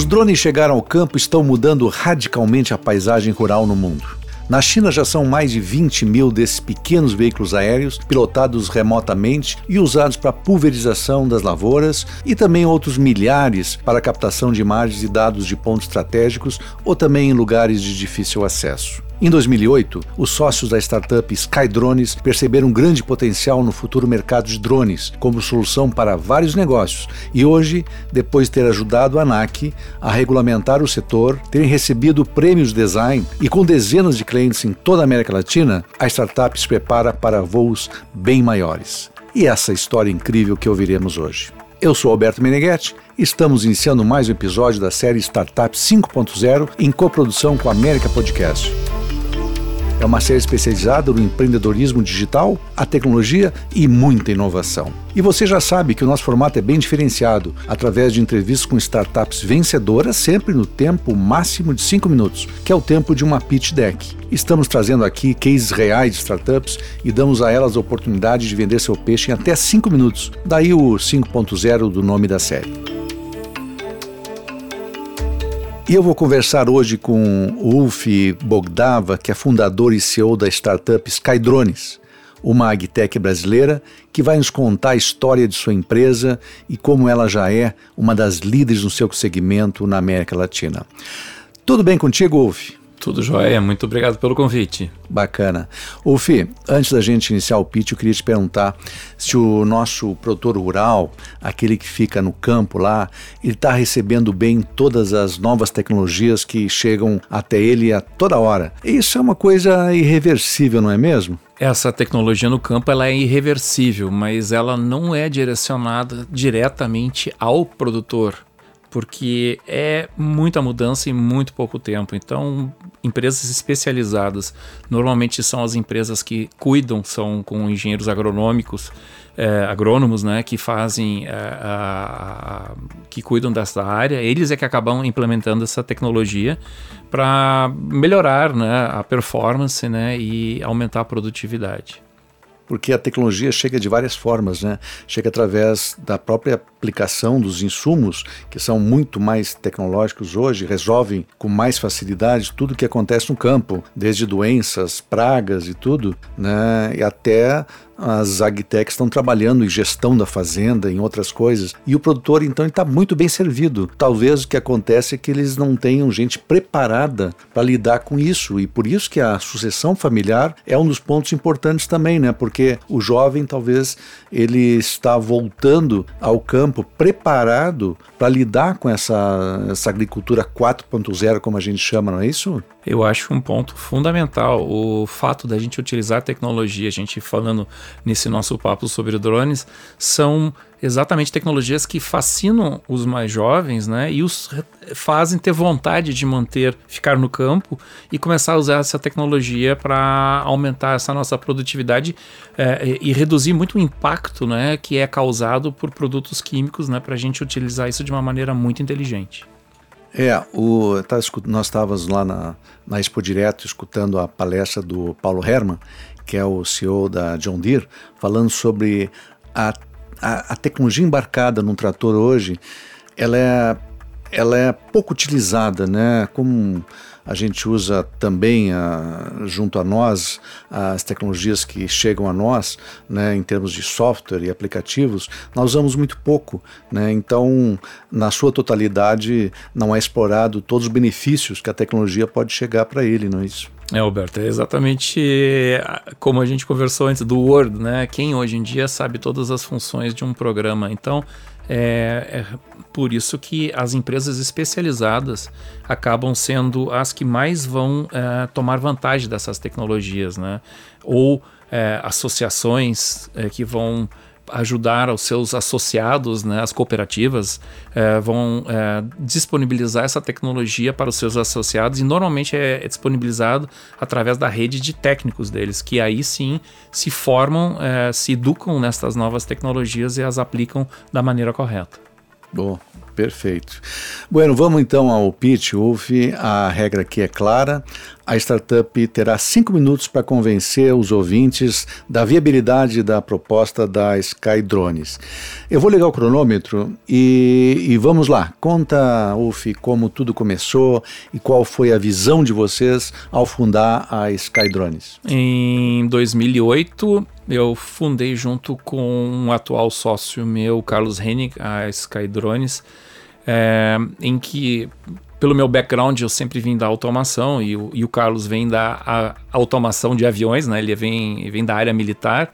Os drones chegaram ao campo e estão mudando radicalmente a paisagem rural no mundo. Na China já são mais de 20 mil desses pequenos veículos aéreos pilotados remotamente e usados para pulverização das lavouras e também outros milhares para captação de imagens e dados de pontos estratégicos ou também em lugares de difícil acesso. Em 2008, os sócios da startup Skydrones perceberam um grande potencial no futuro mercado de drones como solução para vários negócios e hoje, depois de ter ajudado a ANAC a regulamentar o setor, terem recebido prêmios de design e com dezenas de clientes em toda a América Latina, a startup se prepara para voos bem maiores. E essa história incrível que ouviremos hoje. Eu sou Alberto Meneghetti e estamos iniciando mais um episódio da série Startup 5.0 em coprodução com a América Podcast. É uma série especializada no empreendedorismo digital, a tecnologia e muita inovação. E você já sabe que o nosso formato é bem diferenciado, através de entrevistas com startups vencedoras, sempre no tempo máximo de 5 minutos, que é o tempo de uma pitch deck. Estamos trazendo aqui cases reais de startups e damos a elas a oportunidade de vender seu peixe em até 5 minutos. Daí o 5.0 do nome da série. E eu vou conversar hoje com Ulf Bogdava, que é fundador e CEO da startup Skydrones, uma agtech brasileira que vai nos contar a história de sua empresa e como ela já é uma das líderes no seu segmento na América Latina. Tudo bem contigo, Ulf? Tudo jóia, muito obrigado pelo convite. Bacana. Ô antes da gente iniciar o pitch, eu queria te perguntar se o nosso produtor rural, aquele que fica no campo lá, ele está recebendo bem todas as novas tecnologias que chegam até ele a toda hora. Isso é uma coisa irreversível, não é mesmo? Essa tecnologia no campo ela é irreversível, mas ela não é direcionada diretamente ao produtor porque é muita mudança em muito pouco tempo. Então, empresas especializadas normalmente são as empresas que cuidam, são com engenheiros agronômicos, é, agrônomos, né, que fazem, é, a, a, que cuidam dessa área. Eles é que acabam implementando essa tecnologia para melhorar, né, a performance, né, e aumentar a produtividade porque a tecnologia chega de várias formas, né? Chega através da própria aplicação dos insumos, que são muito mais tecnológicos hoje, resolvem com mais facilidade tudo que acontece no campo, desde doenças, pragas e tudo, né? E até as agtechs estão trabalhando em gestão da fazenda, em outras coisas, e o produtor então está muito bem servido. Talvez o que acontece é que eles não tenham gente preparada para lidar com isso, e por isso que a sucessão familiar é um dos pontos importantes também, né? Porque o jovem talvez ele está voltando ao campo preparado para lidar com essa, essa agricultura 4.0, como a gente chama, não é isso? Eu acho um ponto fundamental o fato da gente utilizar tecnologia, a gente falando nesse nosso papo sobre drones, são exatamente tecnologias que fascinam os mais jovens, né? E os fazem ter vontade de manter, ficar no campo e começar a usar essa tecnologia para aumentar essa nossa produtividade é, e reduzir muito o impacto, né? Que é causado por produtos químicos, né? Para a gente utilizar isso de uma maneira muito inteligente. É, o, tá, nós estávamos lá na, na Expo Direto escutando a palestra do Paulo Herman, que é o CEO da John Deere, falando sobre a, a, a tecnologia embarcada num trator hoje, ela é, ela é pouco utilizada, né? Como a gente usa também a, junto a nós as tecnologias que chegam a nós, né, em termos de software e aplicativos, nós usamos muito pouco, né? Então, na sua totalidade, não é explorado todos os benefícios que a tecnologia pode chegar para ele, não é isso? É, Alberto, é exatamente como a gente conversou antes do Word, né? Quem hoje em dia sabe todas as funções de um programa. Então, é, é, por isso que as empresas especializadas acabam sendo as que mais vão é, tomar vantagem dessas tecnologias, né? Ou é, associações que vão ajudar os seus associados, né, as cooperativas, é, vão é, disponibilizar essa tecnologia para os seus associados e normalmente é, é, disponibilizado através da rede de técnicos deles, que aí sim se formam, é, se educam nessas novas tecnologias e as aplicam da maneira correta. Bom, Perfeito. Bueno, vamos então ao pitch, Wolf. A regra aqui é clara. A startup terá cinco minutos para convencer os ouvintes da viabilidade da proposta da Sky Drones. Eu vou ligar o cronômetro e, e vamos lá. Conta, Wolf, como tudo começou e qual foi a visão de vocês ao fundar a Sky Drones. Em 2008, eu fundei junto com um atual sócio meu, Carlos Hennig, a Sky Drones é, em que, pelo meu background, eu sempre vim da automação e o, e o Carlos vem da automação de aviões, né? ele vem, vem da área militar.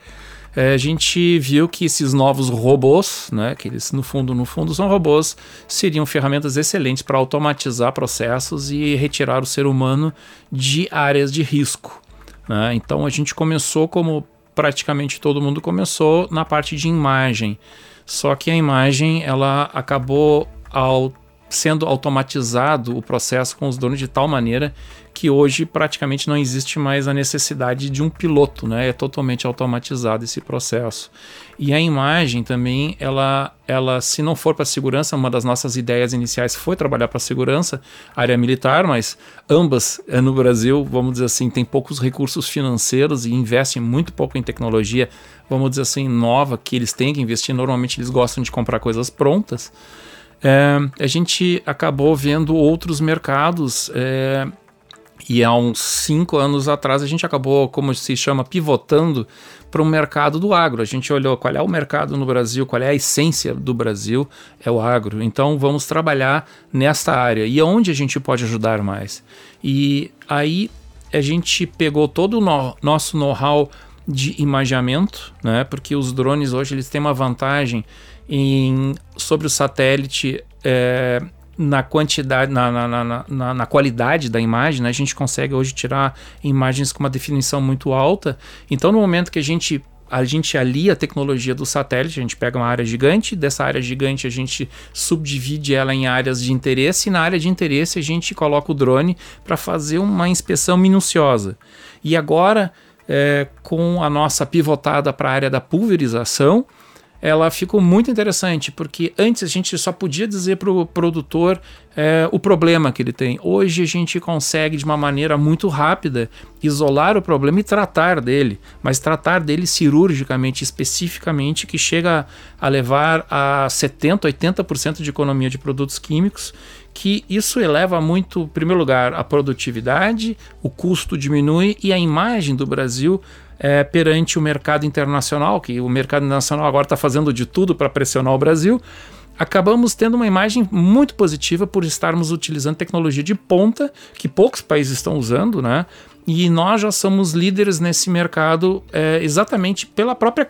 É, a gente viu que esses novos robôs, né, que eles no fundo, no fundo são robôs, seriam ferramentas excelentes para automatizar processos e retirar o ser humano de áreas de risco. Né? Então a gente começou como praticamente todo mundo começou na parte de imagem. Só que a imagem ela acabou ao, sendo automatizado o processo com os donos de tal maneira que hoje praticamente não existe mais a necessidade de um piloto, né? É totalmente automatizado esse processo. E a imagem também, ela, ela se não for para segurança, uma das nossas ideias iniciais foi trabalhar para segurança, área militar, mas ambas eh, no Brasil, vamos dizer assim, tem poucos recursos financeiros e investem muito pouco em tecnologia, vamos dizer assim, nova que eles têm que investir. Normalmente eles gostam de comprar coisas prontas é, a gente acabou vendo outros mercados. É, e há uns cinco anos atrás a gente acabou, como se chama, pivotando para o mercado do agro. A gente olhou qual é o mercado no Brasil, qual é a essência do Brasil, é o agro. Então vamos trabalhar nesta área e aonde a gente pode ajudar mais. E aí a gente pegou todo o no nosso know-how de imageamento, né? Porque os drones hoje eles têm uma vantagem em, sobre o satélite é, na quantidade, na, na, na, na, qualidade da imagem, né? a gente consegue hoje tirar imagens com uma definição muito alta. Então, no momento que a gente a gente alia a tecnologia do satélite, a gente pega uma área gigante, dessa área gigante a gente subdivide ela em áreas de interesse, e na área de interesse a gente coloca o drone para fazer uma inspeção minuciosa. E agora, é, com a nossa pivotada para a área da pulverização, ela ficou muito interessante, porque antes a gente só podia dizer para o produtor é, o problema que ele tem. Hoje a gente consegue, de uma maneira muito rápida, isolar o problema e tratar dele, mas tratar dele cirurgicamente, especificamente, que chega a levar a 70%, 80% de economia de produtos químicos, que isso eleva muito, em primeiro lugar, a produtividade, o custo diminui e a imagem do Brasil é, perante o mercado internacional, que o mercado internacional agora está fazendo de tudo para pressionar o Brasil, acabamos tendo uma imagem muito positiva por estarmos utilizando tecnologia de ponta, que poucos países estão usando, né? E nós já somos líderes nesse mercado é, exatamente pela própria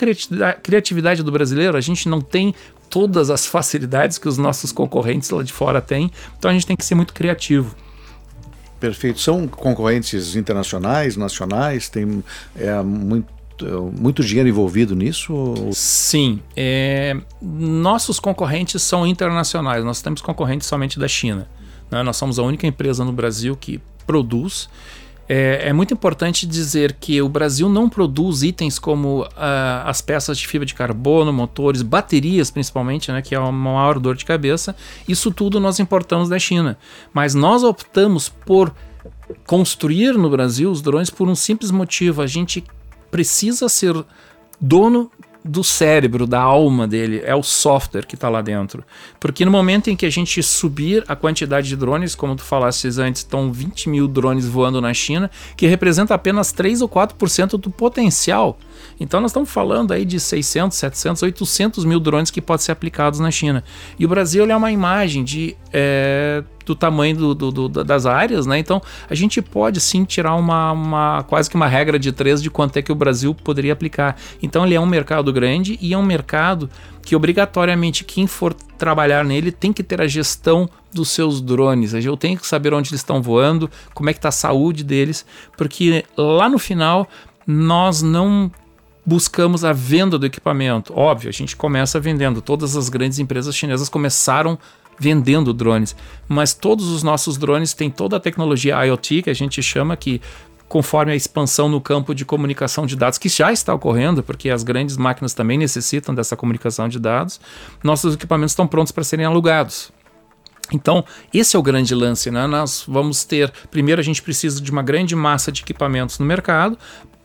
criatividade do brasileiro. A gente não tem todas as facilidades que os nossos concorrentes lá de fora têm, então a gente tem que ser muito criativo. Perfeito. São concorrentes internacionais, nacionais? Tem é, muito muito dinheiro envolvido nisso? Sim. É, nossos concorrentes são internacionais. Nós temos concorrentes somente da China. Né? Nós somos a única empresa no Brasil que produz é, é, muito importante dizer que o Brasil não produz itens como uh, as peças de fibra de carbono, motores, baterias principalmente, né, que é uma maior dor de cabeça. Isso tudo nós importamos da China. Mas nós optamos por construir no Brasil os drones por um simples motivo: a gente precisa ser dono do cérebro, da alma dele, é o software que está lá dentro. Porque no momento em que a gente subir a quantidade de drones, como tu falaste antes, estão 20 mil drones voando na China, que representa apenas 3 ou 4% do potencial. Então nós estamos falando aí de 600, 700, 800 mil drones que podem ser aplicados na China. E o Brasil é uma imagem de é, do tamanho do, do, do, das áreas, né? Então a gente pode sim tirar uma, uma, quase que uma regra de três de quanto é que o Brasil poderia aplicar. Então ele é um mercado grande e é um mercado que obrigatoriamente quem for trabalhar nele tem que ter a gestão dos seus drones. Eu tenho que saber onde eles estão voando, como é que está a saúde deles, porque lá no final nós não buscamos a venda do equipamento. Óbvio, a gente começa vendendo. Todas as grandes empresas chinesas começaram vendendo drones, mas todos os nossos drones têm toda a tecnologia IoT que a gente chama que conforme a expansão no campo de comunicação de dados, que já está ocorrendo, porque as grandes máquinas também necessitam dessa comunicação de dados, nossos equipamentos estão prontos para serem alugados. Então, esse é o grande lance, né? Nós vamos ter. Primeiro, a gente precisa de uma grande massa de equipamentos no mercado.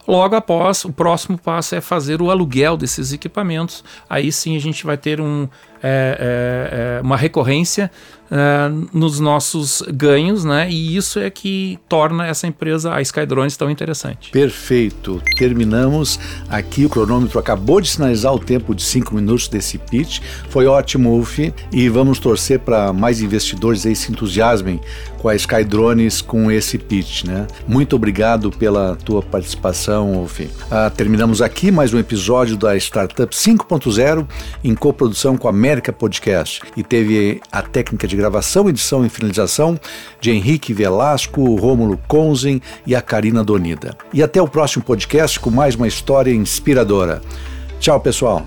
Logo após, o próximo passo é fazer o aluguel desses equipamentos. Aí sim a gente vai ter um, é, é, é uma recorrência uh, nos nossos ganhos, né? E isso é que torna essa empresa, a Skydrones, tão interessante. Perfeito. Terminamos aqui. O cronômetro acabou de sinalizar o tempo de cinco minutos desse pitch. Foi ótimo, Uf. E vamos torcer para mais investidores aí se entusiasmem com a Skydrones com esse pitch, né? Muito obrigado pela tua participação, Uf. Uh, terminamos aqui mais um episódio da Startup 5.0 em coprodução com a América Podcast e teve a técnica de gravação, edição e finalização de Henrique Velasco, Rômulo Conzen e a Karina Donida. E até o próximo podcast com mais uma história inspiradora. Tchau, pessoal.